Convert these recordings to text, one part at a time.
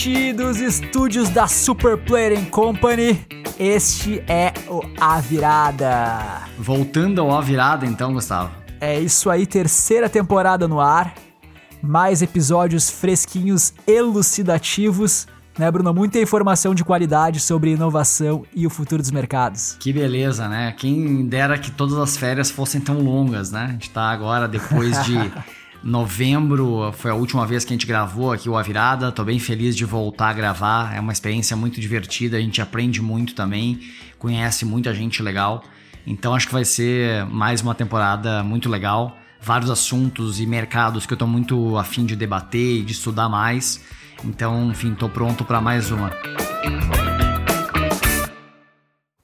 Diretamente dos estúdios da Super Player Company, este é o A Virada. Voltando ao A Virada, então, Gustavo. É isso aí, terceira temporada no ar. Mais episódios fresquinhos, elucidativos, né, Bruno? Muita informação de qualidade sobre inovação e o futuro dos mercados. Que beleza, né? Quem dera que todas as férias fossem tão longas, né? A gente tá agora depois de. Novembro foi a última vez que a gente gravou aqui o A Virada. Tô bem feliz de voltar a gravar. É uma experiência muito divertida, a gente aprende muito também, conhece muita gente legal. Então acho que vai ser mais uma temporada muito legal. Vários assuntos e mercados que eu tô muito afim de debater e de estudar mais. Então, enfim, tô pronto para mais uma.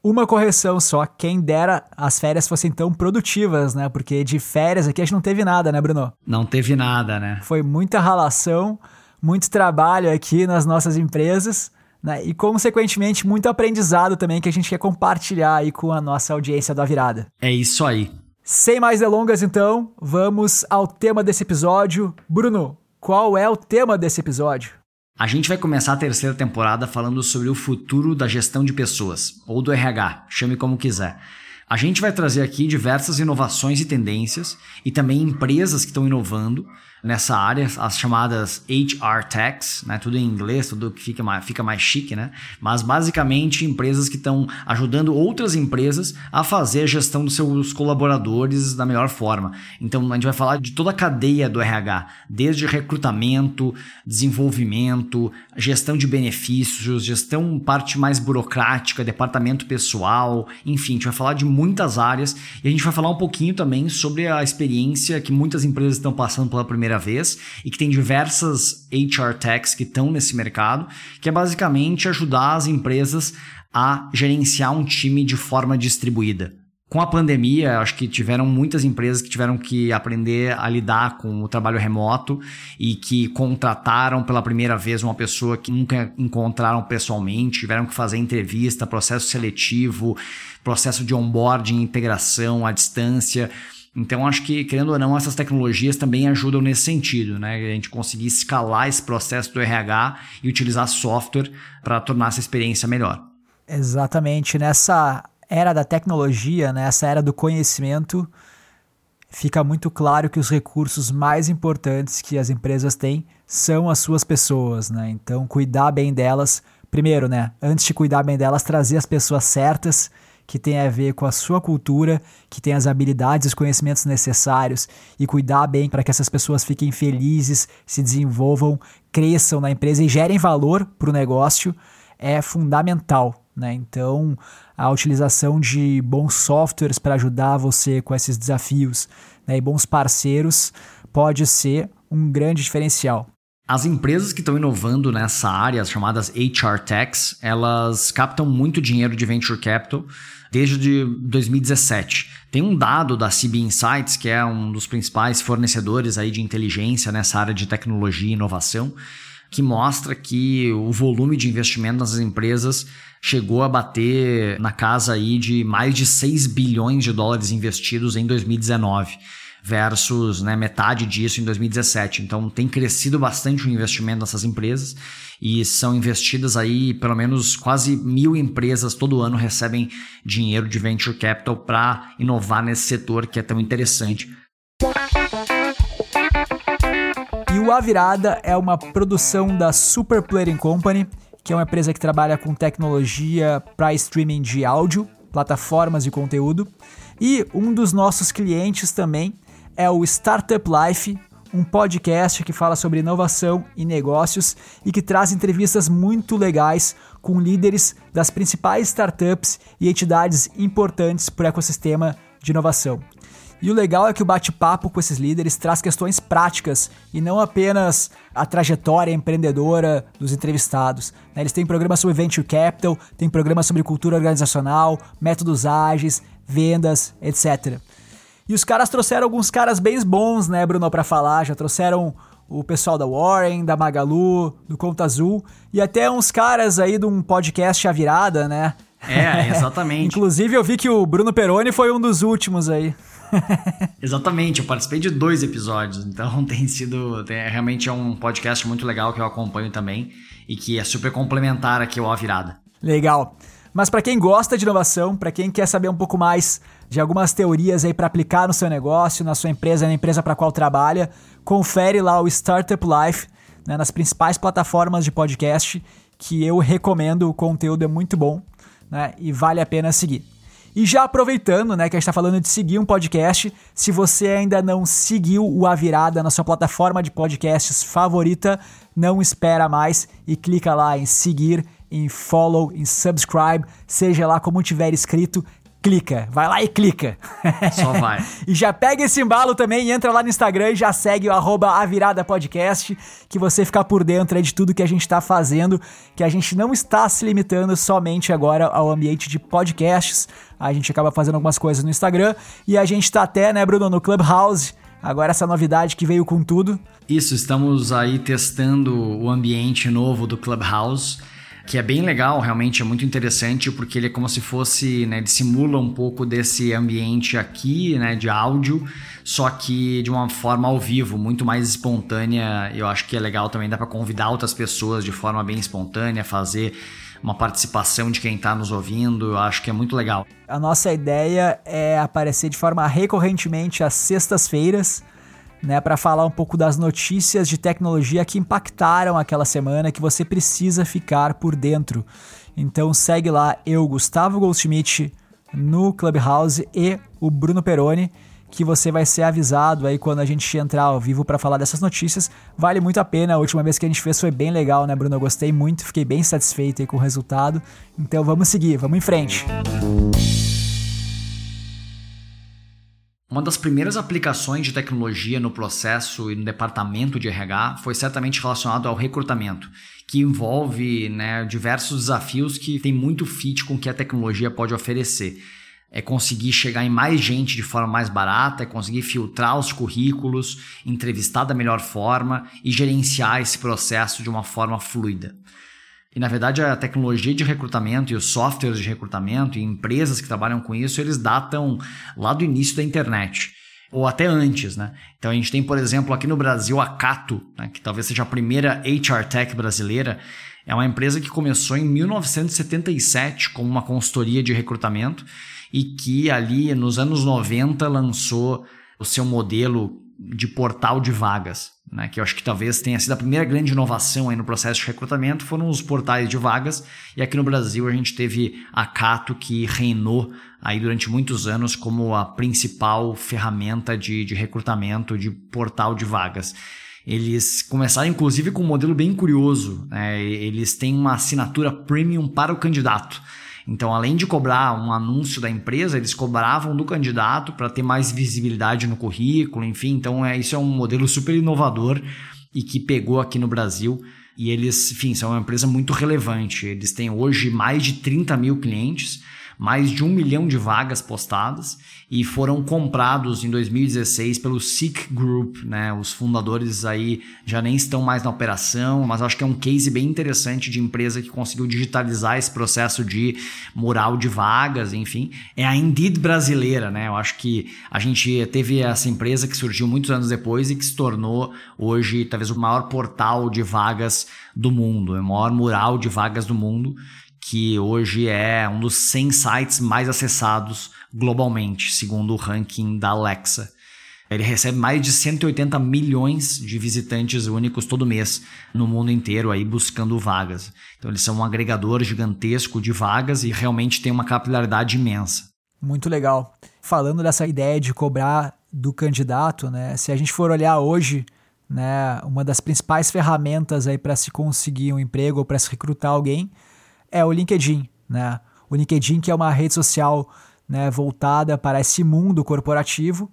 Uma correção só, quem dera as férias fossem tão produtivas, né? Porque de férias aqui a gente não teve nada, né, Bruno? Não teve nada, né? Foi muita ralação, muito trabalho aqui nas nossas empresas, né? E consequentemente muito aprendizado também que a gente quer compartilhar aí com a nossa audiência da virada. É isso aí. Sem mais delongas, então, vamos ao tema desse episódio. Bruno, qual é o tema desse episódio? A gente vai começar a terceira temporada falando sobre o futuro da gestão de pessoas, ou do RH, chame como quiser. A gente vai trazer aqui diversas inovações e tendências e também empresas que estão inovando nessa área, as chamadas HR Techs, né? tudo em inglês, tudo que fica mais, fica mais chique, né? Mas basicamente empresas que estão ajudando outras empresas a fazer a gestão dos seus colaboradores da melhor forma. Então a gente vai falar de toda a cadeia do RH, desde recrutamento, desenvolvimento, gestão de benefícios, gestão parte mais burocrática, departamento pessoal, enfim, a gente vai falar de muitas áreas e a gente vai falar um pouquinho também sobre a experiência que muitas empresas estão passando pela primeira primeira vez e que tem diversas HR techs que estão nesse mercado, que é basicamente ajudar as empresas a gerenciar um time de forma distribuída. Com a pandemia, acho que tiveram muitas empresas que tiveram que aprender a lidar com o trabalho remoto e que contrataram pela primeira vez uma pessoa que nunca encontraram pessoalmente, tiveram que fazer entrevista, processo seletivo, processo de onboarding, integração à distância. Então, acho que, querendo ou não, essas tecnologias também ajudam nesse sentido, né? A gente conseguir escalar esse processo do RH e utilizar software para tornar essa experiência melhor. Exatamente. Nessa era da tecnologia, nessa era do conhecimento, fica muito claro que os recursos mais importantes que as empresas têm são as suas pessoas, né? Então, cuidar bem delas, primeiro, né? Antes de cuidar bem delas, trazer as pessoas certas que tem a ver com a sua cultura, que tem as habilidades os conhecimentos necessários e cuidar bem para que essas pessoas fiquem felizes, se desenvolvam, cresçam na empresa e gerem valor para o negócio é fundamental. Né? Então, a utilização de bons softwares para ajudar você com esses desafios né? e bons parceiros pode ser um grande diferencial. As empresas que estão inovando nessa área, as chamadas HR Techs, elas captam muito dinheiro de venture capital desde 2017. Tem um dado da CB Insights, que é um dos principais fornecedores aí de inteligência nessa área de tecnologia e inovação, que mostra que o volume de investimento nas empresas chegou a bater na casa aí de mais de 6 bilhões de dólares investidos em 2019 versus né, metade disso em 2017. Então tem crescido bastante o investimento nessas empresas e são investidas aí pelo menos quase mil empresas todo ano recebem dinheiro de venture capital para inovar nesse setor que é tão interessante. E o A Virada é uma produção da Super Player Company, que é uma empresa que trabalha com tecnologia para streaming de áudio, plataformas de conteúdo. E um dos nossos clientes também é o Startup Life, um podcast que fala sobre inovação e negócios e que traz entrevistas muito legais com líderes das principais startups e entidades importantes para o ecossistema de inovação. E o legal é que o bate-papo com esses líderes traz questões práticas e não apenas a trajetória empreendedora dos entrevistados. Né? Eles têm programas sobre venture capital, têm programas sobre cultura organizacional, métodos ágeis, vendas, etc. E os caras trouxeram alguns caras bem bons, né, Bruno, para falar. Já trouxeram o pessoal da Warren, da Magalu, do Conta Azul e até uns caras aí de um podcast A Virada, né? É, exatamente. Inclusive eu vi que o Bruno Peroni foi um dos últimos aí. Exatamente, eu participei de dois episódios, então tem sido. Tem, realmente é um podcast muito legal que eu acompanho também. e que é super complementar aqui ao A Virada. Legal. Mas para quem gosta de inovação, para quem quer saber um pouco mais de algumas teorias aí para aplicar no seu negócio, na sua empresa, na empresa para qual trabalha, confere lá o Startup Life né, nas principais plataformas de podcast, que eu recomendo, o conteúdo é muito bom né, e vale a pena seguir. E já aproveitando, né, que a gente está falando de seguir um podcast, se você ainda não seguiu o A Virada na sua plataforma de podcasts favorita, não espera mais e clica lá em seguir, em follow, em subscribe, seja lá como tiver escrito, clica. Vai lá e clica. Só vai. e já pega esse embalo também e entra lá no Instagram e já segue o arroba Podcast, que você ficar por dentro de tudo que a gente está fazendo, que a gente não está se limitando somente agora ao ambiente de podcasts. A gente acaba fazendo algumas coisas no Instagram e a gente está até, né, Bruno, no Clubhouse. Agora essa novidade que veio com tudo. Isso, estamos aí testando o ambiente novo do Clubhouse que é bem legal, realmente é muito interessante, porque ele é como se fosse, né, ele simula um pouco desse ambiente aqui, né, de áudio, só que de uma forma ao vivo, muito mais espontânea. Eu acho que é legal também, dá para convidar outras pessoas de forma bem espontânea, fazer uma participação de quem está nos ouvindo, eu acho que é muito legal. A nossa ideia é aparecer de forma recorrentemente às sextas-feiras né, para falar um pouco das notícias de tecnologia que impactaram aquela semana que você precisa ficar por dentro. Então segue lá eu, Gustavo Goldschmidt, no Clubhouse e o Bruno Peroni, que você vai ser avisado aí quando a gente entrar ao vivo para falar dessas notícias. Vale muito a pena. A última vez que a gente fez foi bem legal, né, Bruno? Eu gostei muito, fiquei bem satisfeito aí com o resultado. Então vamos seguir, vamos em frente. Uma das primeiras aplicações de tecnologia no processo e no departamento de RH foi certamente relacionado ao recrutamento, que envolve né, diversos desafios que tem muito fit com o que a tecnologia pode oferecer. É conseguir chegar em mais gente de forma mais barata, é conseguir filtrar os currículos, entrevistar da melhor forma e gerenciar esse processo de uma forma fluida. E na verdade a tecnologia de recrutamento e os softwares de recrutamento e empresas que trabalham com isso, eles datam lá do início da internet. Ou até antes, né? Então a gente tem, por exemplo, aqui no Brasil a Cato, né, que talvez seja a primeira HR Tech brasileira. É uma empresa que começou em 1977 como uma consultoria de recrutamento e que ali nos anos 90 lançou o seu modelo de portal de vagas, né, que eu acho que talvez tenha sido a primeira grande inovação aí no processo de recrutamento, foram os portais de vagas, e aqui no Brasil a gente teve a Cato que reinou aí durante muitos anos como a principal ferramenta de, de recrutamento de portal de vagas. Eles começaram inclusive com um modelo bem curioso, né, eles têm uma assinatura premium para o candidato. Então, além de cobrar um anúncio da empresa, eles cobravam do candidato para ter mais visibilidade no currículo, enfim. Então, é, isso é um modelo super inovador e que pegou aqui no Brasil. E eles, enfim, são uma empresa muito relevante. Eles têm hoje mais de 30 mil clientes mais de um milhão de vagas postadas e foram comprados em 2016 pelo Seek Group, né? Os fundadores aí já nem estão mais na operação, mas acho que é um case bem interessante de empresa que conseguiu digitalizar esse processo de mural de vagas, enfim. É a Indeed brasileira, né? Eu acho que a gente teve essa empresa que surgiu muitos anos depois e que se tornou hoje talvez o maior portal de vagas do mundo, o maior mural de vagas do mundo que hoje é um dos 100 sites mais acessados globalmente, segundo o ranking da Alexa. Ele recebe mais de 180 milhões de visitantes únicos todo mês no mundo inteiro aí buscando vagas. Então eles são um agregador gigantesco de vagas e realmente tem uma capilaridade imensa. Muito legal. Falando dessa ideia de cobrar do candidato, né? Se a gente for olhar hoje, né, uma das principais ferramentas aí para se conseguir um emprego ou para se recrutar alguém é o LinkedIn, né? O LinkedIn que é uma rede social né, voltada para esse mundo corporativo,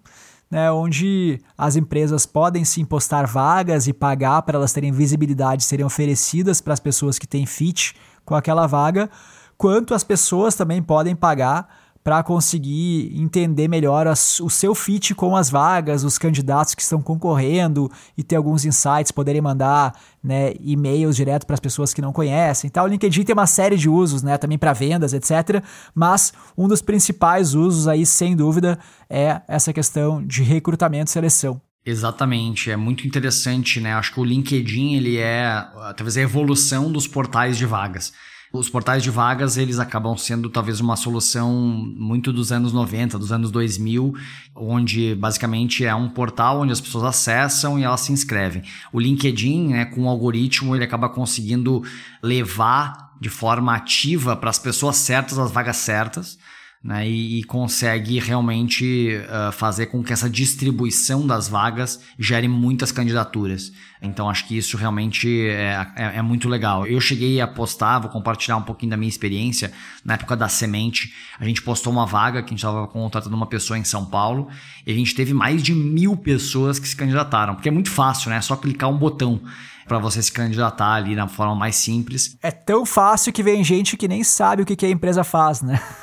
né, onde as empresas podem sim postar vagas e pagar para elas terem visibilidade, serem oferecidas para as pessoas que têm fit com aquela vaga, quanto as pessoas também podem pagar para conseguir entender melhor as, o seu fit com as vagas, os candidatos que estão concorrendo e ter alguns insights, poderem mandar né, e-mails direto para as pessoas que não conhecem. Tá? O LinkedIn tem uma série de usos, né, também para vendas, etc. Mas um dos principais usos aí, sem dúvida, é essa questão de recrutamento e seleção. Exatamente, é muito interessante, né? Acho que o LinkedIn ele é talvez a evolução dos portais de vagas. Os portais de vagas, eles acabam sendo talvez uma solução muito dos anos 90, dos anos 2000, onde basicamente é um portal onde as pessoas acessam e elas se inscrevem. O LinkedIn, né, com o algoritmo, ele acaba conseguindo levar de forma ativa para as pessoas certas as vagas certas né, e, e, consegue realmente uh, fazer com que essa distribuição das vagas gere muitas candidaturas. Então acho que isso realmente é, é, é, muito legal. Eu cheguei a postar, vou compartilhar um pouquinho da minha experiência. Na época da semente, a gente postou uma vaga que a gente estava contratando uma pessoa em São Paulo e a gente teve mais de mil pessoas que se candidataram, porque é muito fácil, né? É só clicar um botão para você se candidatar ali na forma mais simples. É tão fácil que vem gente que nem sabe o que, que a empresa faz, né?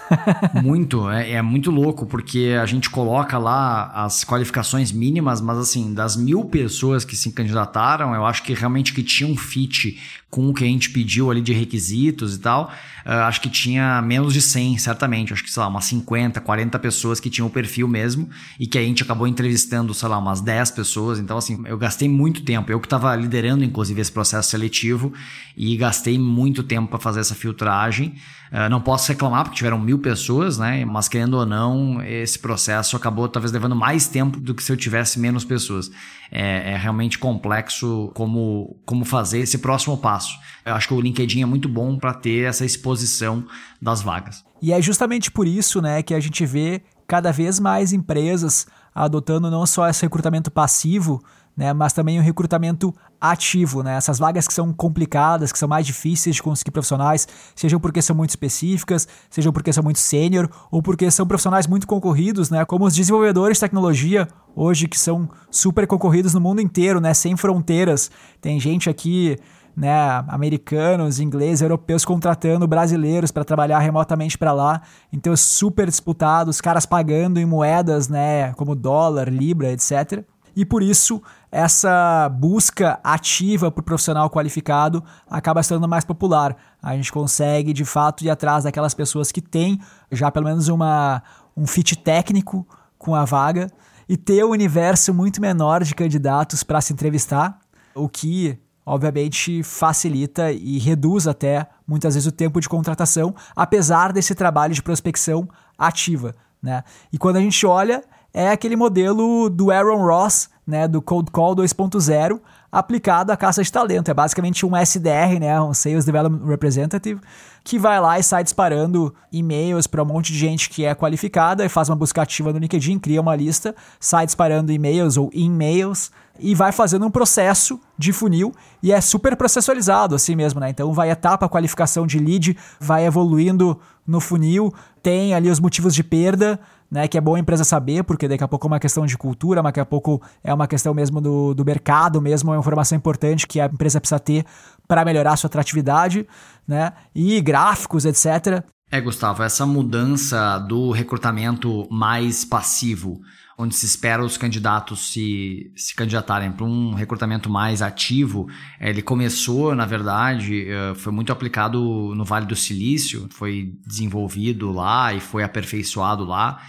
muito, é, é, muito louco, porque a gente coloca lá as qualificações mínimas, mas assim, das mil pessoas que se candidataram, eu acho que realmente que tinha um fit com o que a gente pediu ali de requisitos e tal, uh, acho que tinha menos de 100, certamente. Acho que, sei lá, umas 50, 40 pessoas que tinham o perfil mesmo e que a gente acabou entrevistando, sei lá, umas 10 pessoas. Então, assim, eu gastei muito tempo. Eu que estava liderando, inclusive, esse processo seletivo e gastei muito tempo para fazer essa filtragem. Uh, não posso reclamar porque tiveram mil pessoas, né? Mas querendo ou não, esse processo acabou talvez levando mais tempo do que se eu tivesse menos pessoas. É, é realmente complexo como, como fazer esse próximo passo. Eu acho que o LinkedIn é muito bom para ter essa exposição das vagas. E é justamente por isso, né, que a gente vê cada vez mais empresas adotando não só esse recrutamento passivo, né, mas também o recrutamento ativo, né? Essas vagas que são complicadas, que são mais difíceis de conseguir profissionais, sejam porque são muito específicas, sejam porque são muito sênior, ou porque são profissionais muito concorridos, né? Como os desenvolvedores de tecnologia hoje que são super concorridos no mundo inteiro, né? Sem fronteiras. Tem gente aqui né, americanos, ingleses, europeus contratando brasileiros para trabalhar remotamente para lá. Então super disputado, os caras pagando em moedas, né, como dólar, libra, etc. E por isso, essa busca ativa por profissional qualificado acaba sendo mais popular. A gente consegue, de fato, ir atrás daquelas pessoas que têm já pelo menos uma, um fit técnico com a vaga e ter um universo muito menor de candidatos para se entrevistar, o que obviamente facilita e reduz até muitas vezes o tempo de contratação, apesar desse trabalho de prospecção ativa. Né? E quando a gente olha, é aquele modelo do Aaron Ross, né, do Cold Call 2.0, aplicado à caça de talento. É basicamente um SDR, né, um Sales Development Representative, que vai lá e sai disparando e-mails para um monte de gente que é qualificada e faz uma busca ativa no LinkedIn, cria uma lista, sai disparando e-mails ou e-mails e vai fazendo um processo de funil e é super processualizado assim mesmo, né? Então vai etapa a qualificação de lead, vai evoluindo no funil, tem ali os motivos de perda, né, que é bom a empresa saber, porque daqui a pouco é uma questão de cultura, daqui a pouco é uma questão mesmo do, do mercado mesmo, é uma informação importante que a empresa precisa ter para melhorar a sua atratividade, né, e gráficos, etc. É, Gustavo, essa mudança do recrutamento mais passivo, onde se espera os candidatos se, se candidatarem para um recrutamento mais ativo, ele começou, na verdade, eh, foi muito aplicado no Vale do Silício, foi desenvolvido lá e foi aperfeiçoado lá.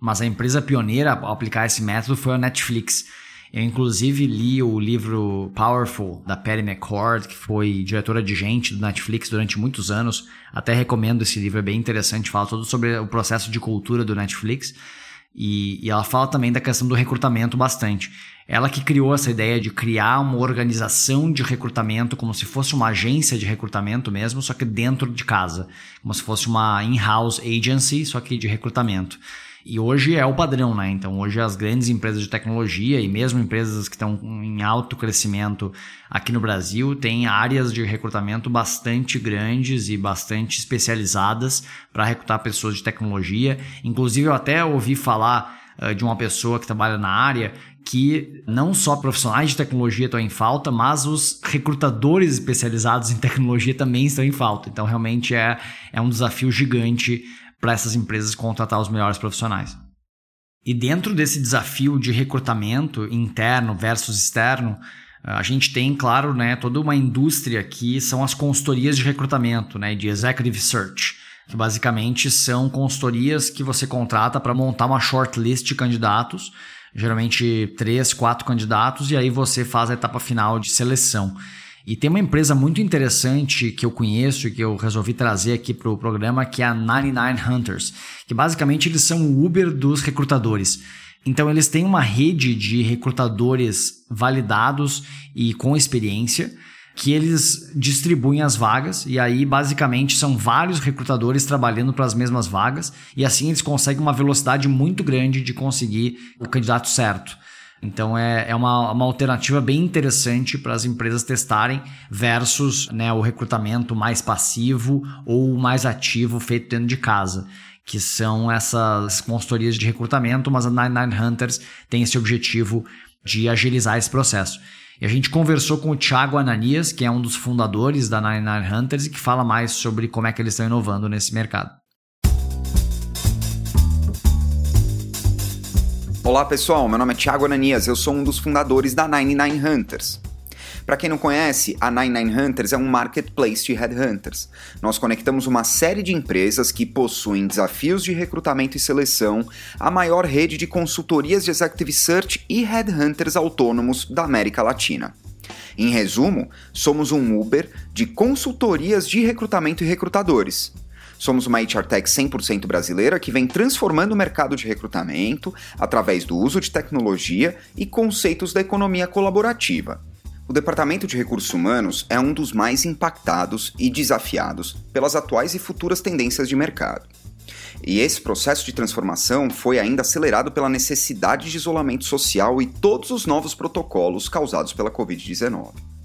Mas a empresa pioneira ao aplicar esse método foi a Netflix. Eu, inclusive, li o livro Powerful, da Patty McCord, que foi diretora de gente do Netflix durante muitos anos. Até recomendo esse livro, é bem interessante. Fala todo sobre o processo de cultura do Netflix. E, e ela fala também da questão do recrutamento bastante. Ela que criou essa ideia de criar uma organização de recrutamento como se fosse uma agência de recrutamento mesmo, só que dentro de casa. Como se fosse uma in-house agency, só que de recrutamento. E hoje é o padrão, né? Então, hoje as grandes empresas de tecnologia e mesmo empresas que estão em alto crescimento aqui no Brasil têm áreas de recrutamento bastante grandes e bastante especializadas para recrutar pessoas de tecnologia. Inclusive, eu até ouvi falar uh, de uma pessoa que trabalha na área que não só profissionais de tecnologia estão em falta, mas os recrutadores especializados em tecnologia também estão em falta. Então, realmente é, é um desafio gigante para essas empresas contratar os melhores profissionais. E dentro desse desafio de recrutamento interno versus externo, a gente tem, claro, né, toda uma indústria que são as consultorias de recrutamento, né, de executive search, que basicamente são consultorias que você contrata para montar uma shortlist de candidatos geralmente três, quatro candidatos, e aí você faz a etapa final de seleção. E tem uma empresa muito interessante que eu conheço e que eu resolvi trazer aqui para o programa, que é a 99 Hunters, que basicamente eles são o Uber dos recrutadores. Então eles têm uma rede de recrutadores validados e com experiência que eles distribuem as vagas e aí basicamente são vários recrutadores trabalhando para as mesmas vagas e assim eles conseguem uma velocidade muito grande de conseguir o candidato certo. Então é, é uma, uma alternativa bem interessante para as empresas testarem versus né, o recrutamento mais passivo ou mais ativo feito dentro de casa. Que são essas consultorias de recrutamento, mas a 99 Hunters tem esse objetivo de agilizar esse processo. E a gente conversou com o Thiago Ananias, que é um dos fundadores da 99 Hunters e que fala mais sobre como é que eles estão inovando nesse mercado. Olá pessoal, meu nome é Thiago Ananias, eu sou um dos fundadores da 99 Hunters. Para quem não conhece, a 99 Hunters é um marketplace de headhunters. Nós conectamos uma série de empresas que possuem desafios de recrutamento e seleção, a maior rede de consultorias de executive search e headhunters autônomos da América Latina. Em resumo, somos um Uber de consultorias de recrutamento e recrutadores. Somos uma HR Tech 100% brasileira que vem transformando o mercado de recrutamento através do uso de tecnologia e conceitos da economia colaborativa. O Departamento de Recursos Humanos é um dos mais impactados e desafiados pelas atuais e futuras tendências de mercado. E esse processo de transformação foi ainda acelerado pela necessidade de isolamento social e todos os novos protocolos causados pela Covid-19.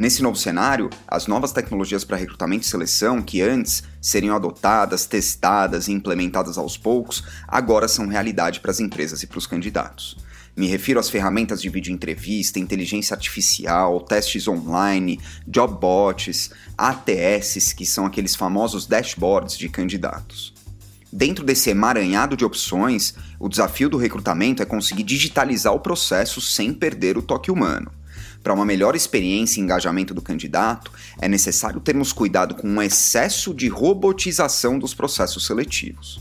Nesse novo cenário, as novas tecnologias para recrutamento e seleção, que antes seriam adotadas, testadas e implementadas aos poucos, agora são realidade para as empresas e para os candidatos. Me refiro às ferramentas de vídeo entrevista, inteligência artificial, testes online, jobbots, ATS, que são aqueles famosos dashboards de candidatos. Dentro desse emaranhado de opções, o desafio do recrutamento é conseguir digitalizar o processo sem perder o toque humano. Para uma melhor experiência e engajamento do candidato, é necessário termos cuidado com um excesso de robotização dos processos seletivos.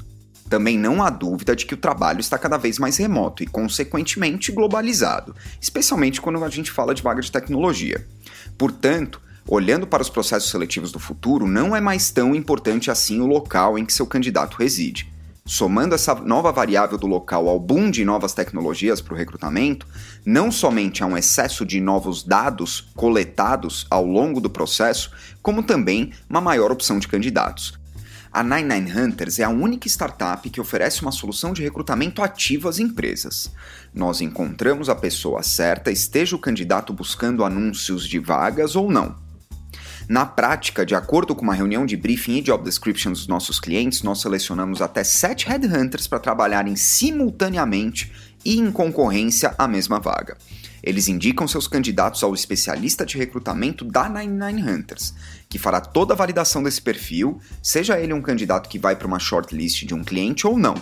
Também não há dúvida de que o trabalho está cada vez mais remoto e, consequentemente, globalizado, especialmente quando a gente fala de vaga de tecnologia. Portanto, olhando para os processos seletivos do futuro, não é mais tão importante assim o local em que seu candidato reside. Somando essa nova variável do local ao boom de novas tecnologias para o recrutamento, não somente há um excesso de novos dados coletados ao longo do processo, como também uma maior opção de candidatos. A 99 Hunters é a única startup que oferece uma solução de recrutamento ativo às empresas. Nós encontramos a pessoa certa, esteja o candidato buscando anúncios de vagas ou não. Na prática, de acordo com uma reunião de briefing e job description dos nossos clientes, nós selecionamos até 7 headhunters para trabalharem simultaneamente e em concorrência à mesma vaga. Eles indicam seus candidatos ao especialista de recrutamento da 99 Hunters, que fará toda a validação desse perfil, seja ele um candidato que vai para uma shortlist de um cliente ou não.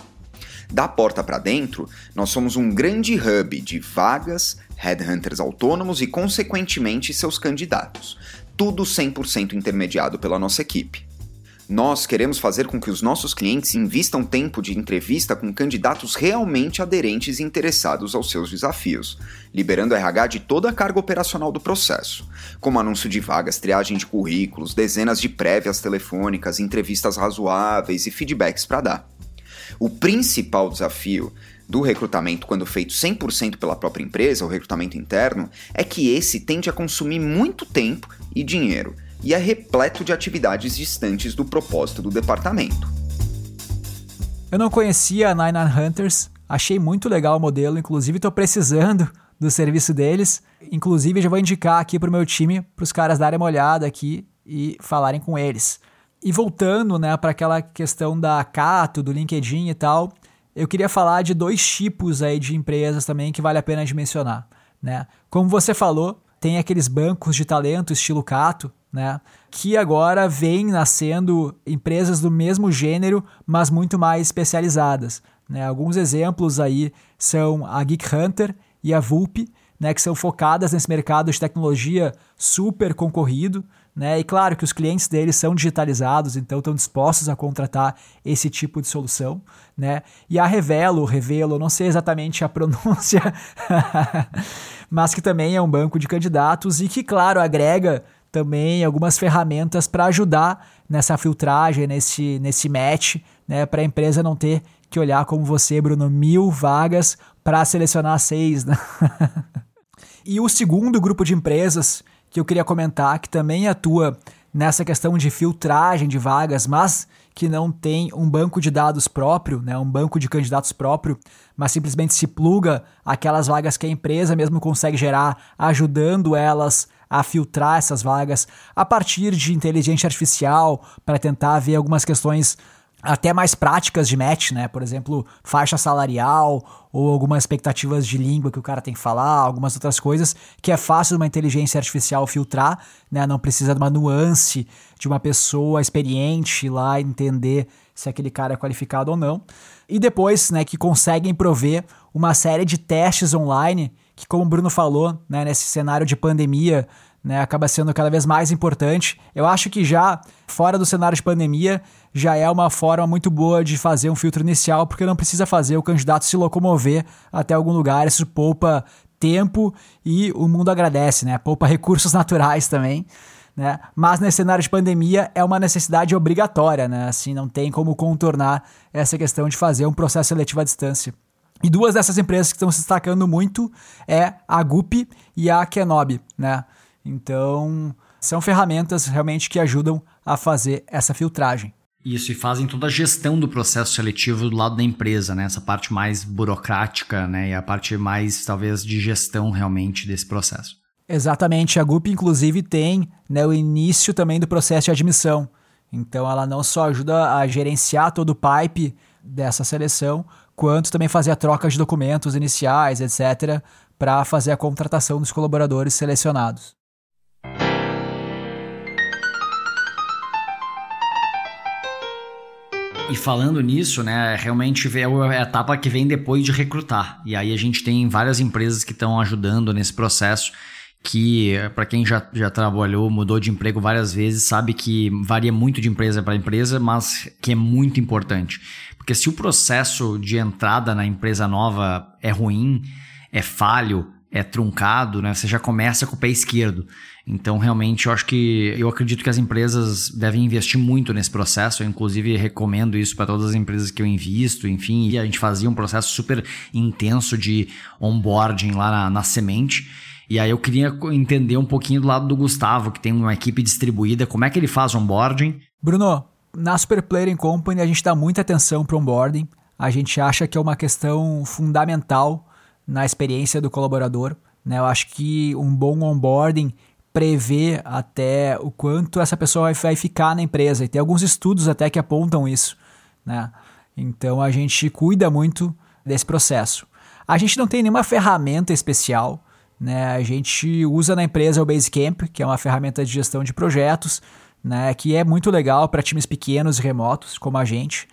Da porta para dentro, nós somos um grande hub de vagas, headhunters autônomos e, consequentemente, seus candidatos tudo 100% intermediado pela nossa equipe. Nós queremos fazer com que os nossos clientes invistam tempo de entrevista com candidatos realmente aderentes e interessados aos seus desafios, liberando o RH de toda a carga operacional do processo, como anúncio de vagas, triagem de currículos, dezenas de prévias telefônicas, entrevistas razoáveis e feedbacks para dar. O principal desafio do recrutamento quando feito 100% pela própria empresa, o recrutamento interno, é que esse tende a consumir muito tempo e dinheiro e é repleto de atividades distantes do propósito do departamento. Eu não conhecia a Nine Hunters, achei muito legal o modelo, inclusive estou precisando do serviço deles. Inclusive já vou indicar aqui para o meu time, para os caras darem uma olhada aqui e falarem com eles. E voltando né, para aquela questão da Cato, do LinkedIn e tal, eu queria falar de dois tipos aí de empresas também que vale a pena de mencionar. Né? Como você falou, tem aqueles bancos de talento estilo Cato, né? que agora vem nascendo empresas do mesmo gênero, mas muito mais especializadas. Né? Alguns exemplos aí são a Geek Hunter e a Vulp, né, que são focadas nesse mercado de tecnologia super concorrido, né? E claro que os clientes deles são digitalizados, então estão dispostos a contratar esse tipo de solução, né? E a Revelo, Revelo, não sei exatamente a pronúncia, mas que também é um banco de candidatos e que, claro, agrega também algumas ferramentas para ajudar nessa filtragem, nesse, nesse match, né? Para a empresa não ter que olhar como você, Bruno, mil vagas para selecionar seis, né? e o segundo grupo de empresas que eu queria comentar, que também atua nessa questão de filtragem de vagas, mas que não tem um banco de dados próprio, né, um banco de candidatos próprio, mas simplesmente se pluga aquelas vagas que a empresa mesmo consegue gerar, ajudando elas a filtrar essas vagas a partir de inteligência artificial para tentar ver algumas questões até mais práticas de match, né? Por exemplo, faixa salarial ou algumas expectativas de língua que o cara tem que falar, algumas outras coisas que é fácil uma inteligência artificial filtrar, né? Não precisa de uma nuance de uma pessoa experiente lá entender se aquele cara é qualificado ou não. E depois, né, que conseguem prover uma série de testes online que, como o Bruno falou, né, nesse cenário de pandemia, né, acaba sendo cada vez mais importante. Eu acho que já fora do cenário de pandemia já é uma forma muito boa de fazer um filtro inicial, porque não precisa fazer o candidato se locomover até algum lugar, isso poupa tempo e o mundo agradece, né? Poupa recursos naturais também. Né? Mas nesse cenário de pandemia é uma necessidade obrigatória, né? Assim, não tem como contornar essa questão de fazer um processo seletivo à distância. E duas dessas empresas que estão se destacando muito é a Gup e a Kenobi, né? Então, são ferramentas realmente que ajudam a fazer essa filtragem. Isso, e fazem toda a gestão do processo seletivo do lado da empresa, né? Essa parte mais burocrática, né? E a parte mais, talvez, de gestão realmente desse processo. Exatamente. A GUP, inclusive, tem né, o início também do processo de admissão. Então, ela não só ajuda a gerenciar todo o pipe dessa seleção, quanto também fazer a troca de documentos iniciais, etc., para fazer a contratação dos colaboradores selecionados. E falando nisso, né, realmente é a etapa que vem depois de recrutar. E aí a gente tem várias empresas que estão ajudando nesse processo que para quem já, já trabalhou, mudou de emprego várias vezes, sabe que varia muito de empresa para empresa, mas que é muito importante. Porque se o processo de entrada na empresa nova é ruim, é falho, é truncado, né? Você já começa com o pé esquerdo. Então, realmente, eu acho que eu acredito que as empresas devem investir muito nesse processo. Eu, inclusive, recomendo isso para todas as empresas que eu invisto. Enfim, e a gente fazia um processo super intenso de onboarding lá na, na semente. E aí eu queria entender um pouquinho do lado do Gustavo, que tem uma equipe distribuída. Como é que ele faz onboarding? Bruno, na Super Player Company a gente dá muita atenção para onboarding. A gente acha que é uma questão fundamental na experiência do colaborador. Né? Eu acho que um bom onboarding prevê até o quanto essa pessoa vai ficar na empresa. E tem alguns estudos até que apontam isso. Né? Então a gente cuida muito desse processo. A gente não tem nenhuma ferramenta especial. Né? A gente usa na empresa o Basecamp, que é uma ferramenta de gestão de projetos, né? que é muito legal para times pequenos e remotos, como a gente.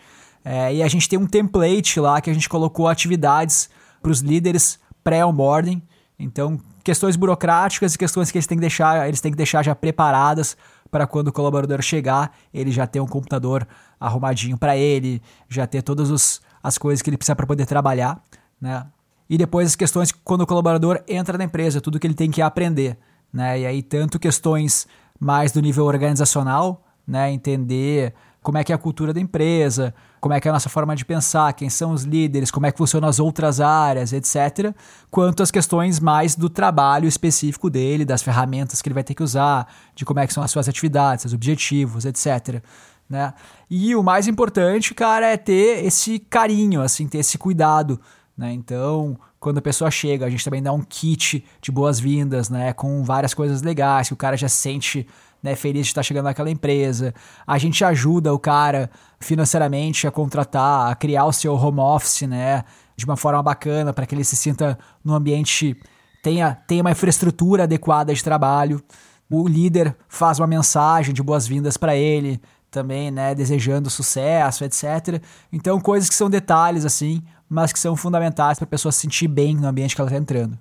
É, e a gente tem um template lá que a gente colocou atividades para os líderes pré-onboarding. Então, questões burocráticas e questões que eles têm que deixar, eles têm que deixar já preparadas para quando o colaborador chegar, ele já ter um computador arrumadinho para ele, já ter todas os, as coisas que ele precisa para poder trabalhar, né? E depois as questões quando o colaborador entra na empresa, tudo que ele tem que aprender, né? E aí tanto questões mais do nível organizacional, né, entender como é que é a cultura da empresa, como é que é a nossa forma de pensar, quem são os líderes, como é que funcionam as outras áreas, etc., quanto as questões mais do trabalho específico dele, das ferramentas que ele vai ter que usar, de como é que são as suas atividades, seus objetivos, etc. Né? E o mais importante, cara, é ter esse carinho, assim, ter esse cuidado, né? Então, quando a pessoa chega, a gente também dá um kit de boas-vindas, né? Com várias coisas legais, que o cara já sente né, feliz de estar chegando naquela empresa. A gente ajuda o cara financeiramente a contratar, a criar o seu home office, né, de uma forma bacana para que ele se sinta num ambiente tenha, tenha uma infraestrutura adequada de trabalho. O líder faz uma mensagem de boas-vindas para ele, também, né, desejando sucesso, etc. Então, coisas que são detalhes assim, mas que são fundamentais para a pessoa se sentir bem no ambiente que ela está entrando.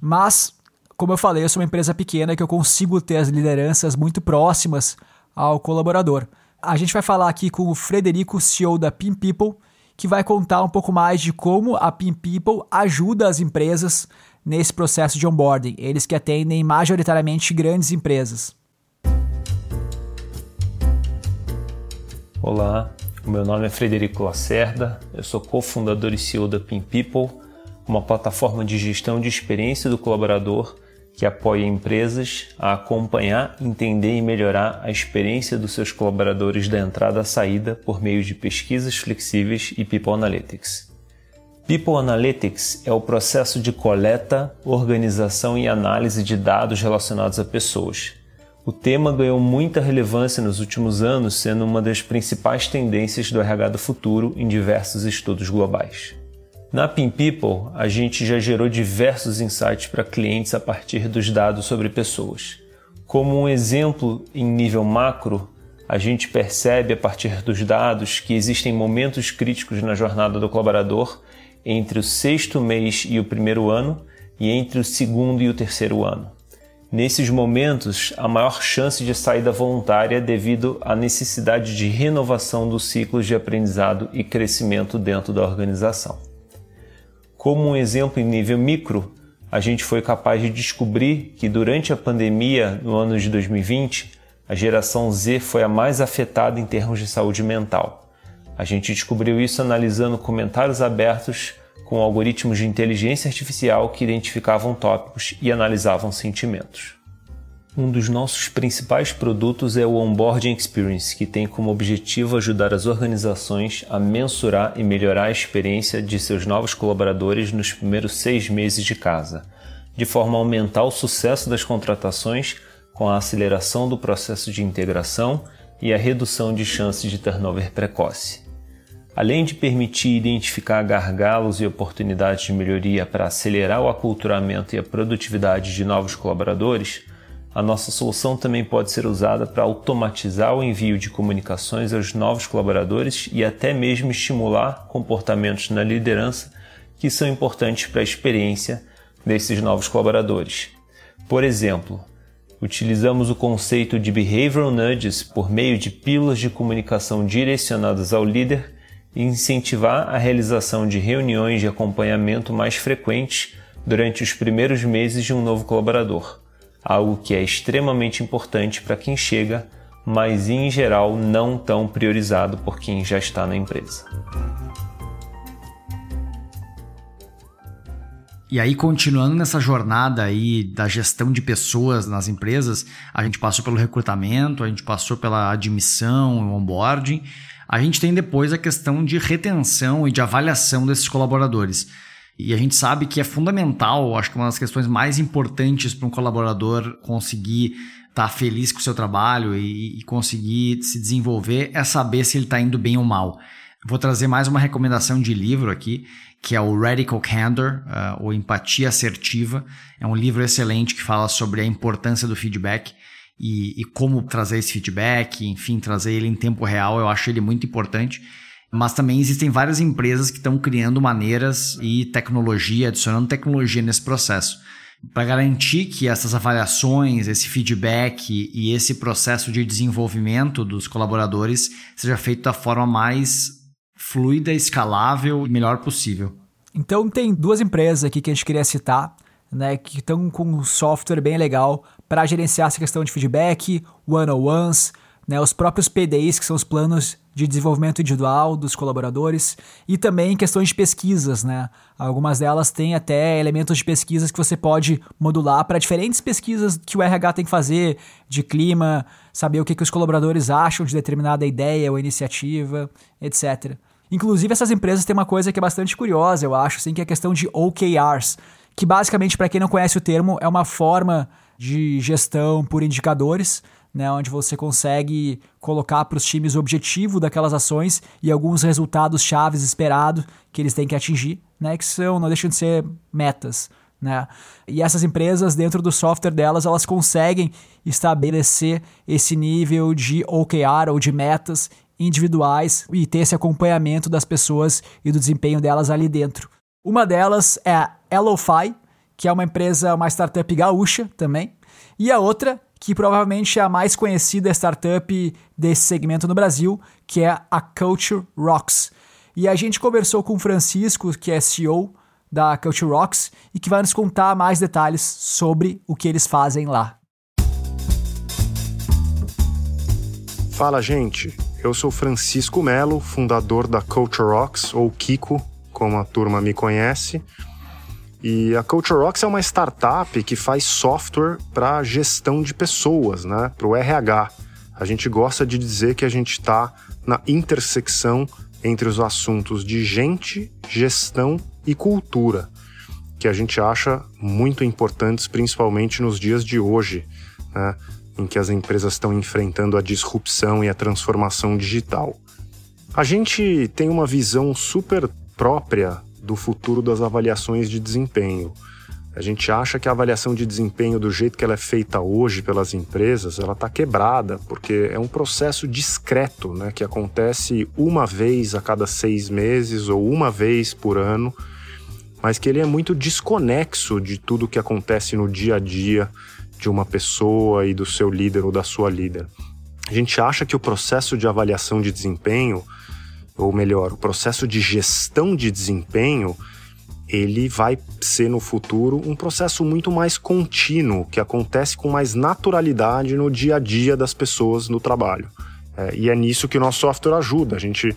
Mas, como eu falei, eu sou uma empresa pequena que eu consigo ter as lideranças muito próximas ao colaborador. A gente vai falar aqui com o Frederico, CEO da Pin People, que vai contar um pouco mais de como a Pin People ajuda as empresas nesse processo de onboarding, eles que atendem majoritariamente grandes empresas. Olá, o meu nome é Frederico Lacerda, eu sou cofundador e CEO da Pin People, uma plataforma de gestão de experiência do colaborador que apoia empresas a acompanhar, entender e melhorar a experiência dos seus colaboradores da entrada à saída por meio de pesquisas flexíveis e People Analytics. People Analytics é o processo de coleta, organização e análise de dados relacionados a pessoas. O tema ganhou muita relevância nos últimos anos, sendo uma das principais tendências do RH do futuro em diversos estudos globais. Na Pin People, a gente já gerou diversos insights para clientes a partir dos dados sobre pessoas. Como um exemplo em nível macro, a gente percebe a partir dos dados que existem momentos críticos na jornada do colaborador entre o sexto mês e o primeiro ano e entre o segundo e o terceiro ano. Nesses momentos, a maior chance de saída voluntária devido à necessidade de renovação dos ciclos de aprendizado e crescimento dentro da organização. Como um exemplo em nível micro, a gente foi capaz de descobrir que durante a pandemia, no ano de 2020, a geração Z foi a mais afetada em termos de saúde mental. A gente descobriu isso analisando comentários abertos com algoritmos de inteligência artificial que identificavam tópicos e analisavam sentimentos. Um dos nossos principais produtos é o Onboarding Experience, que tem como objetivo ajudar as organizações a mensurar e melhorar a experiência de seus novos colaboradores nos primeiros seis meses de casa, de forma a aumentar o sucesso das contratações com a aceleração do processo de integração e a redução de chances de turnover precoce. Além de permitir identificar gargalos e oportunidades de melhoria para acelerar o aculturamento e a produtividade de novos colaboradores, a nossa solução também pode ser usada para automatizar o envio de comunicações aos novos colaboradores e até mesmo estimular comportamentos na liderança que são importantes para a experiência desses novos colaboradores. Por exemplo, utilizamos o conceito de behavioral nudges por meio de pílulas de comunicação direcionadas ao líder e incentivar a realização de reuniões de acompanhamento mais frequentes durante os primeiros meses de um novo colaborador algo que é extremamente importante para quem chega, mas em geral não tão priorizado por quem já está na empresa. E aí, continuando nessa jornada aí da gestão de pessoas nas empresas, a gente passou pelo recrutamento, a gente passou pela admissão, onboarding, a gente tem depois a questão de retenção e de avaliação desses colaboradores. E a gente sabe que é fundamental, acho que uma das questões mais importantes para um colaborador conseguir estar tá feliz com o seu trabalho e, e conseguir se desenvolver é saber se ele está indo bem ou mal. Vou trazer mais uma recomendação de livro aqui, que é o Radical Candor, uh, ou Empatia Assertiva. É um livro excelente que fala sobre a importância do feedback e, e como trazer esse feedback, enfim, trazer ele em tempo real. Eu acho ele muito importante. Mas também existem várias empresas que estão criando maneiras e tecnologia, adicionando tecnologia nesse processo. Para garantir que essas avaliações, esse feedback e esse processo de desenvolvimento dos colaboradores seja feito da forma mais fluida, escalável e melhor possível. Então tem duas empresas aqui que a gente queria citar, né, que estão com um software bem legal para gerenciar essa questão de feedback, one-on-ones, né, os próprios PDIs, que são os planos de desenvolvimento individual dos colaboradores, e também questões de pesquisas. Né? Algumas delas têm até elementos de pesquisas que você pode modular para diferentes pesquisas que o RH tem que fazer, de clima, saber o que, que os colaboradores acham de determinada ideia ou iniciativa, etc. Inclusive, essas empresas têm uma coisa que é bastante curiosa, eu acho, assim, que é a questão de OKRs, que basicamente, para quem não conhece o termo, é uma forma de gestão por indicadores, né, onde você consegue colocar para os times o objetivo daquelas ações e alguns resultados chaves esperados que eles têm que atingir, né, que são, não deixam de ser metas. Né? E essas empresas, dentro do software delas, elas conseguem estabelecer esse nível de OKR ou de metas individuais e ter esse acompanhamento das pessoas e do desempenho delas ali dentro. Uma delas é a Elofy, que é uma empresa, uma startup gaúcha também. E a outra, que provavelmente é a mais conhecida startup desse segmento no Brasil, que é a Culture Rocks. E a gente conversou com o Francisco, que é CEO da Culture Rocks, e que vai nos contar mais detalhes sobre o que eles fazem lá. Fala, gente. Eu sou Francisco Melo, fundador da Culture Rocks, ou Kiko, como a turma me conhece. E a Culture Rocks é uma startup que faz software para gestão de pessoas, né? Para o RH. A gente gosta de dizer que a gente está na intersecção entre os assuntos de gente, gestão e cultura, que a gente acha muito importantes, principalmente nos dias de hoje, né? em que as empresas estão enfrentando a disrupção e a transformação digital. A gente tem uma visão super própria do futuro das avaliações de desempenho. A gente acha que a avaliação de desempenho, do jeito que ela é feita hoje pelas empresas, ela está quebrada, porque é um processo discreto, né, que acontece uma vez a cada seis meses ou uma vez por ano, mas que ele é muito desconexo de tudo que acontece no dia a dia de uma pessoa e do seu líder ou da sua líder. A gente acha que o processo de avaliação de desempenho, ou melhor, o processo de gestão de desempenho, ele vai ser no futuro um processo muito mais contínuo, que acontece com mais naturalidade no dia a dia das pessoas no trabalho. É, e é nisso que o nosso software ajuda. A gente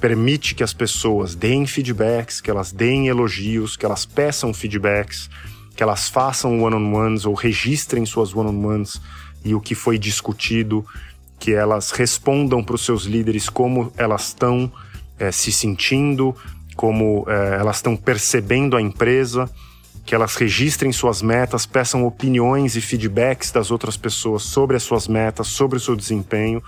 permite que as pessoas deem feedbacks, que elas deem elogios, que elas peçam feedbacks, que elas façam one-on-ones ou registrem suas one-on-ones e o que foi discutido, que elas respondam para os seus líderes como elas estão é, se sentindo, como é, elas estão percebendo a empresa, que elas registrem suas metas, peçam opiniões e feedbacks das outras pessoas sobre as suas metas, sobre o seu desempenho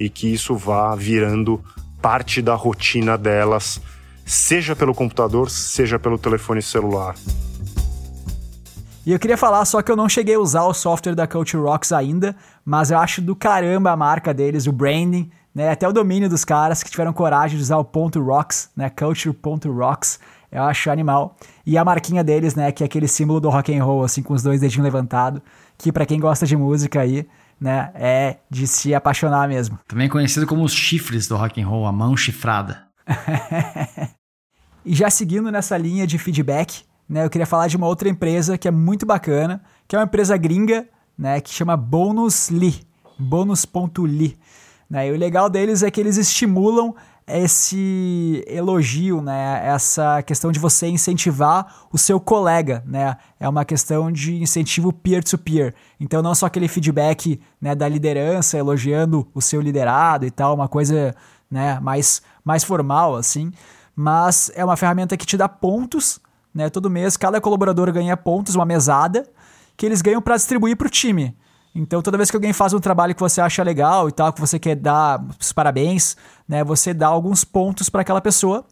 e que isso vá virando parte da rotina delas, seja pelo computador, seja pelo telefone celular. E eu queria falar só que eu não cheguei a usar o software da Culture Rocks ainda, mas eu acho do caramba a marca deles, o branding, né? Até o domínio dos caras que tiveram coragem de usar o ponto .rocks, né? Culture.rocks. Eu acho animal. E a marquinha deles, né, que é aquele símbolo do rock and roll assim com os dois dedinhos levantados, que para quem gosta de música aí, né, é de se apaixonar mesmo. Também conhecido como os chifres do rock and roll, a mão chifrada. e já seguindo nessa linha de feedback, né, eu queria falar de uma outra empresa que é muito bacana, que é uma empresa gringa, né, que chama Bonusly, bonus.ly. Né, e o legal deles é que eles estimulam esse elogio, né? Essa questão de você incentivar o seu colega, né? É uma questão de incentivo peer-to-peer. -peer. Então não só aquele feedback né, da liderança elogiando o seu liderado e tal, uma coisa né, mais, mais formal assim, mas é uma ferramenta que te dá pontos né? Todo mês, cada colaborador ganha pontos, uma mesada, que eles ganham para distribuir para o time. Então, toda vez que alguém faz um trabalho que você acha legal e tal, que você quer dar os parabéns, né? Você dá alguns pontos para aquela pessoa.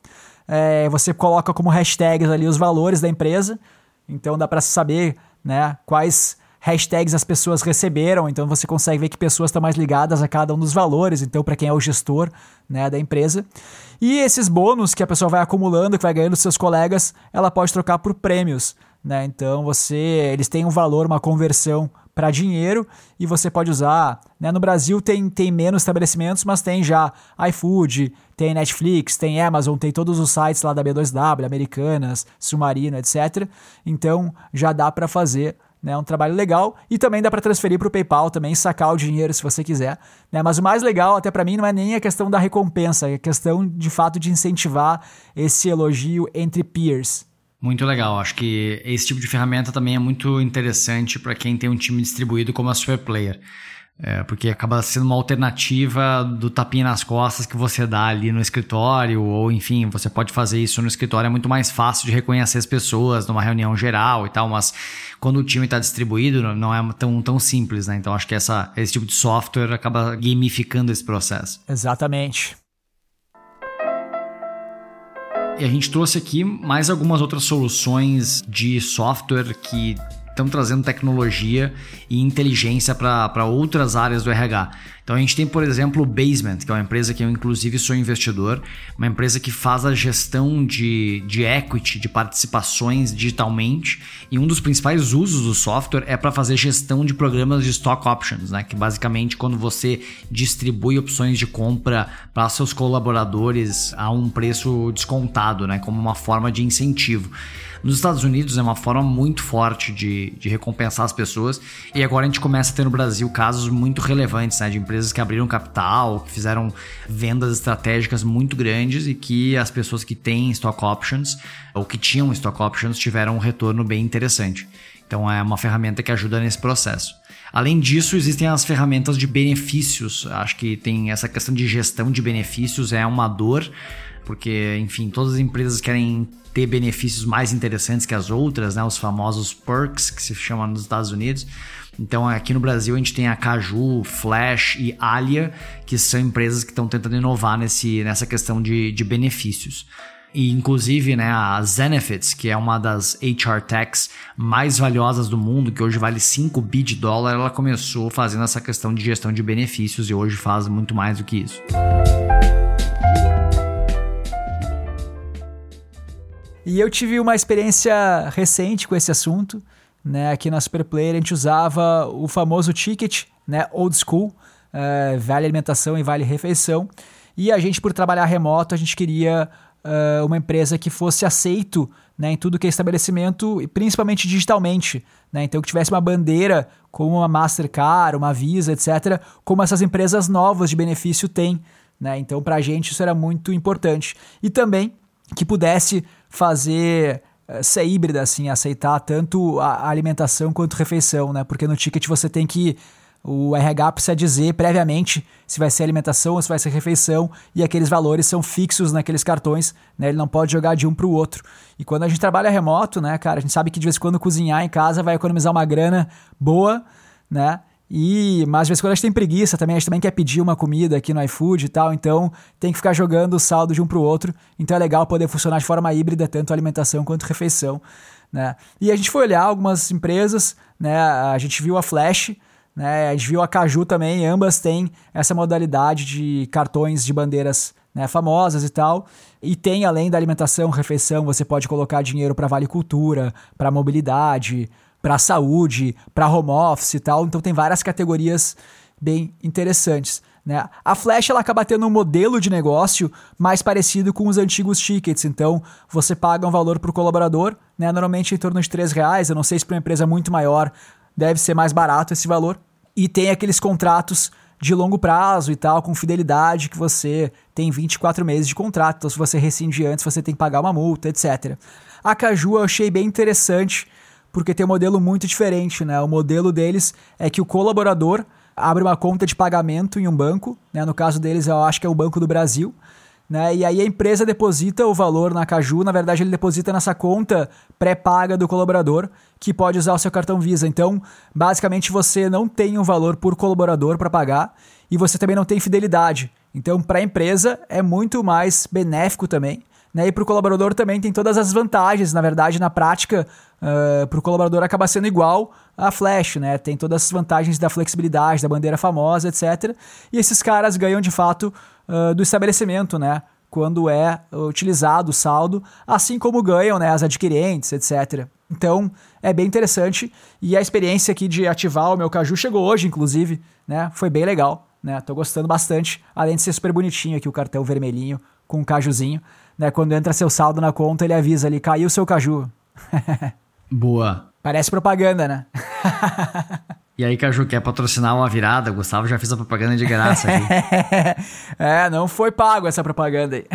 É, você coloca como hashtags ali os valores da empresa. Então, dá para saber né, quais hashtags as pessoas receberam, então você consegue ver que pessoas estão mais ligadas a cada um dos valores, então para quem é o gestor né, da empresa. E esses bônus que a pessoa vai acumulando, que vai ganhando seus colegas, ela pode trocar por prêmios. Né? Então você, eles têm um valor, uma conversão para dinheiro e você pode usar. Né? No Brasil tem, tem menos estabelecimentos, mas tem já iFood, tem Netflix, tem Amazon, tem todos os sites lá da B2W, Americanas, Submarino, etc. Então já dá para fazer né? Um trabalho legal e também dá para transferir para o PayPal também, sacar o dinheiro se você quiser, né? Mas o mais legal até para mim não é nem a questão da recompensa, é a questão de fato de incentivar esse elogio entre peers. Muito legal, acho que esse tipo de ferramenta também é muito interessante para quem tem um time distribuído como a Superplayer. É, porque acaba sendo uma alternativa do tapinha nas costas que você dá ali no escritório, ou enfim, você pode fazer isso no escritório, é muito mais fácil de reconhecer as pessoas numa reunião geral e tal, mas quando o time está distribuído não é tão, tão simples, né? Então acho que essa, esse tipo de software acaba gamificando esse processo. Exatamente. E a gente trouxe aqui mais algumas outras soluções de software que estão trazendo tecnologia e inteligência para outras áreas do RH. Então a gente tem, por exemplo, o Basement, que é uma empresa que eu inclusive sou investidor, uma empresa que faz a gestão de, de equity, de participações digitalmente, e um dos principais usos do software é para fazer gestão de programas de stock options, né? Que basicamente quando você distribui opções de compra para seus colaboradores a um preço descontado, né? Como uma forma de incentivo. Nos Estados Unidos é uma forma muito forte de, de recompensar as pessoas. E agora a gente começa a ter no Brasil casos muito relevantes, né? De empresas que abriram capital, que fizeram vendas estratégicas muito grandes e que as pessoas que têm stock options ou que tinham stock options tiveram um retorno bem interessante. Então é uma ferramenta que ajuda nesse processo. Além disso, existem as ferramentas de benefícios. Acho que tem essa questão de gestão de benefícios é uma dor, porque, enfim, todas as empresas querem ter benefícios mais interessantes que as outras, né? Os famosos perks que se chamam nos Estados Unidos. Então, aqui no Brasil, a gente tem a Caju, Flash e Alia, que são empresas que estão tentando inovar nesse, nessa questão de, de benefícios. E, inclusive, né, a Zenefits, que é uma das HR techs mais valiosas do mundo, que hoje vale 5 bi de dólar, ela começou fazendo essa questão de gestão de benefícios e hoje faz muito mais do que isso. E eu tive uma experiência recente com esse assunto, né? Aqui na Superplayer a gente usava o famoso ticket, né? Old school, uh, vale alimentação e vale refeição. E a gente, por trabalhar remoto, a gente queria uh, uma empresa que fosse aceito né, em tudo que é estabelecimento, e principalmente digitalmente. Né? Então, que tivesse uma bandeira como uma Mastercard, uma Visa, etc., como essas empresas novas de benefício têm. Né? Então, para a gente, isso era muito importante. E também que pudesse fazer eh, ser híbrida, assim, aceitar tanto a alimentação quanto refeição, né? Porque no ticket você tem que o RH precisa dizer previamente se vai ser alimentação ou se vai ser refeição e aqueles valores são fixos naqueles cartões, né? Ele não pode jogar de um para o outro. E quando a gente trabalha remoto, né, cara, a gente sabe que de vez em quando cozinhar em casa vai economizar uma grana boa, né? E, mas às vezes quando a gente tem preguiça também, a gente também quer pedir uma comida aqui no iFood e tal, então tem que ficar jogando o saldo de um para o outro. Então é legal poder funcionar de forma híbrida, tanto alimentação quanto refeição. Né? E a gente foi olhar algumas empresas, né? a gente viu a Flash, né? a gente viu a Caju também, ambas têm essa modalidade de cartões de bandeiras né, famosas e tal. E tem, além da alimentação, refeição, você pode colocar dinheiro para Vale Cultura, para mobilidade, para saúde, para home office e tal. Então tem várias categorias bem interessantes. Né? A Flash ela acaba tendo um modelo de negócio mais parecido com os antigos tickets. Então você paga um valor para o colaborador, né? normalmente em torno de 3 reais. Eu não sei se para uma empresa muito maior deve ser mais barato esse valor. E tem aqueles contratos de longo prazo e tal, com fidelidade, que você tem 24 meses de contrato. Então, se você rescinde antes, você tem que pagar uma multa, etc. A Caju eu achei bem interessante porque tem um modelo muito diferente, né? O modelo deles é que o colaborador abre uma conta de pagamento em um banco, né? No caso deles, eu acho que é o Banco do Brasil, né? E aí a empresa deposita o valor na Caju, na verdade ele deposita nessa conta pré-paga do colaborador, que pode usar o seu cartão Visa. Então, basicamente você não tem um valor por colaborador para pagar e você também não tem fidelidade. Então, para a empresa é muito mais benéfico também. Né? E para o colaborador também tem todas as vantagens. Na verdade, na prática, uh, para o colaborador acaba sendo igual a Flash, né? Tem todas as vantagens da flexibilidade, da bandeira famosa, etc. E esses caras ganham de fato uh, do estabelecimento, né? Quando é utilizado o saldo, assim como ganham né, as adquirentes, etc. Então é bem interessante e a experiência aqui de ativar o meu caju chegou hoje, inclusive, né? Foi bem legal, né? Tô gostando bastante, além de ser super bonitinho aqui o cartão vermelhinho com um cajuzinho, né? Quando entra seu saldo na conta, ele avisa ali, caiu seu caju. Boa. Parece propaganda, né? E aí, Caju, quer patrocinar uma virada? O Gustavo já fez a propaganda de graça aqui. é, não foi pago essa propaganda aí.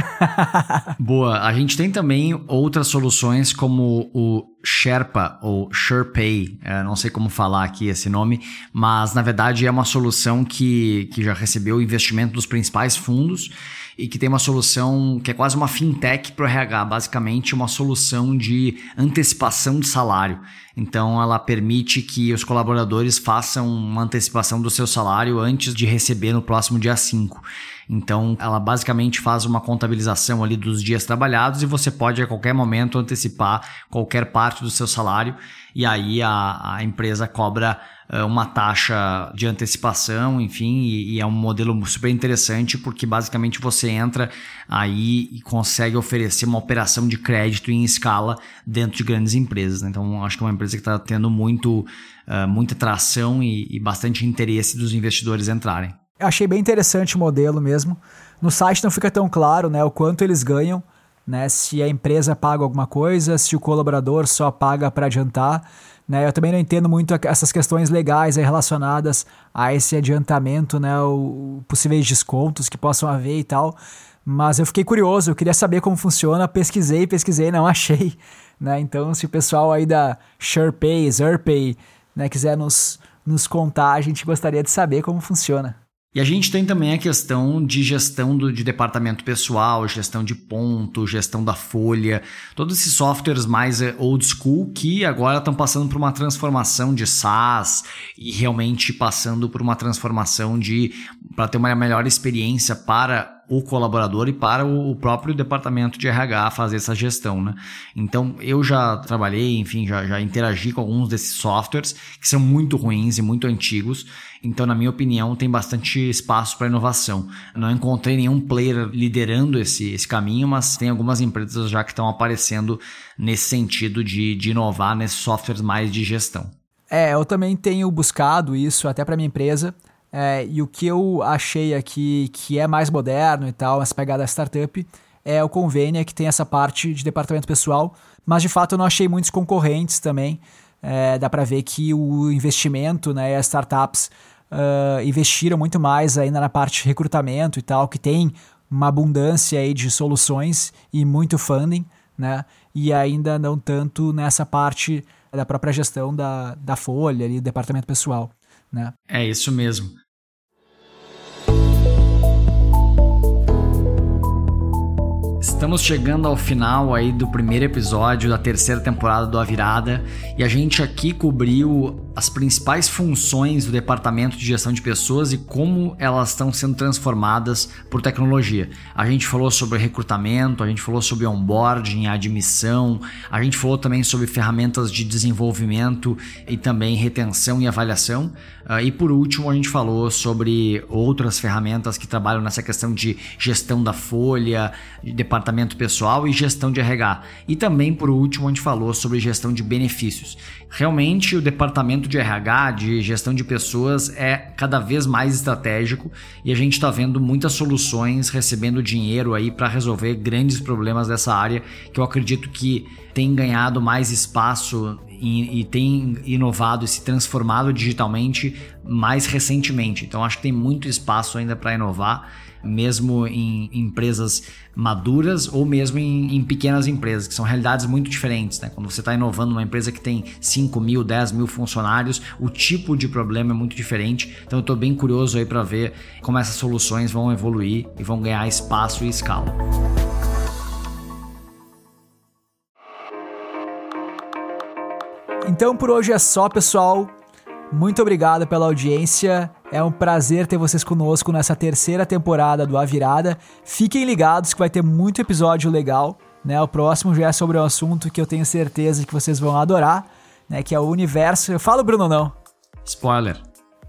Boa. A gente tem também outras soluções como o Sherpa ou SurePay, é, não sei como falar aqui esse nome, mas na verdade é uma solução que, que já recebeu investimento dos principais fundos e que tem uma solução que é quase uma fintech para o RH, basicamente uma solução de antecipação de salário. Então, ela permite que os colaboradores façam uma antecipação do seu salário antes de receber no próximo dia 5. Então, ela basicamente faz uma contabilização ali dos dias trabalhados e você pode a qualquer momento antecipar qualquer parte do seu salário e aí a, a empresa cobra uma taxa de antecipação, enfim, e, e, é um modelo super interessante porque basicamente você entra aí e consegue oferecer uma operação de crédito em escala dentro de grandes empresas. Né? Então, acho que é uma empresa que está tendo muito, uh, muita tração e, e bastante interesse dos investidores entrarem. Eu achei bem interessante o modelo mesmo. No site não fica tão claro né, o quanto eles ganham, né, se a empresa paga alguma coisa, se o colaborador só paga para adiantar. Né? Eu também não entendo muito essas questões legais relacionadas a esse adiantamento, né, o, possíveis descontos que possam haver e tal. Mas eu fiquei curioso, eu queria saber como funciona, pesquisei, pesquisei, não achei. Né? Então, se o pessoal aí da SurePay, ZerPay, né, quiser nos, nos contar, a gente gostaria de saber como funciona. E a gente tem também a questão de gestão do, de departamento pessoal, gestão de ponto, gestão da folha, todos esses softwares mais eh, old school que agora estão passando por uma transformação de SaaS e realmente passando por uma transformação de para ter uma melhor experiência para o colaborador e para o próprio departamento de RH fazer essa gestão, né? Então, eu já trabalhei, enfim, já, já interagi com alguns desses softwares que são muito ruins e muito antigos. Então, na minha opinião, tem bastante espaço para inovação. Não encontrei nenhum player liderando esse, esse caminho, mas tem algumas empresas já que estão aparecendo nesse sentido de, de inovar nesses softwares mais de gestão. É, eu também tenho buscado isso até para minha empresa. É, e o que eu achei aqui que é mais moderno e tal, essa pegada startup, é o Convênia, que tem essa parte de departamento pessoal, mas de fato eu não achei muitos concorrentes também. É, dá para ver que o investimento, né, as startups uh, investiram muito mais ainda na parte de recrutamento e tal, que tem uma abundância aí de soluções e muito funding, né? E ainda não tanto nessa parte da própria gestão da, da folha ali, do departamento pessoal né? É isso mesmo. Estamos chegando ao final aí do primeiro episódio da terceira temporada do A Virada e a gente aqui cobriu as principais funções do departamento de gestão de pessoas e como elas estão sendo transformadas por tecnologia. A gente falou sobre recrutamento, a gente falou sobre onboarding, admissão, a gente falou também sobre ferramentas de desenvolvimento e também retenção e avaliação. Uh, e por último, a gente falou sobre outras ferramentas que trabalham nessa questão de gestão da folha, de departamento pessoal e gestão de RH. E também, por último, a gente falou sobre gestão de benefícios. Realmente, o departamento de RH, de gestão de pessoas, é cada vez mais estratégico e a gente está vendo muitas soluções recebendo dinheiro aí para resolver grandes problemas dessa área que eu acredito que tem ganhado mais espaço e, e, tem inovado e se transformado digitalmente mais recentemente. Então acho que tem muito espaço ainda para inovar mesmo em empresas maduras ou mesmo em, em pequenas empresas, que são realidades muito diferentes. Né? Quando você está inovando uma empresa que tem 5 mil, 10 mil funcionários, o tipo de problema é muito diferente. Então eu estou bem curioso aí para ver como essas soluções vão evoluir e vão ganhar espaço e escala. Então por hoje é só, pessoal. Muito obrigado pela audiência. É um prazer ter vocês conosco nessa terceira temporada do A Virada. Fiquem ligados que vai ter muito episódio legal. Né? O próximo já é sobre um assunto que eu tenho certeza que vocês vão adorar, né? Que é o universo. Eu falo, Bruno, não? Spoiler.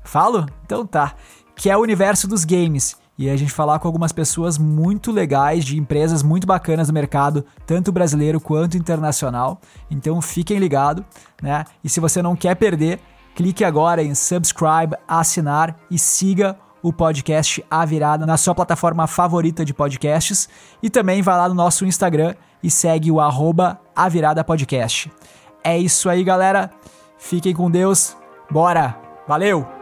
Falo? Então tá. Que é o universo dos games. E a gente falar com algumas pessoas muito legais, de empresas muito bacanas do mercado, tanto brasileiro quanto internacional. Então fiquem ligados, né? E se você não quer perder, Clique agora em subscribe, assinar e siga o podcast A Virada na sua plataforma favorita de podcasts e também vai lá no nosso Instagram e segue o arroba A Virada Podcast. É isso aí, galera. Fiquem com Deus. Bora! Valeu!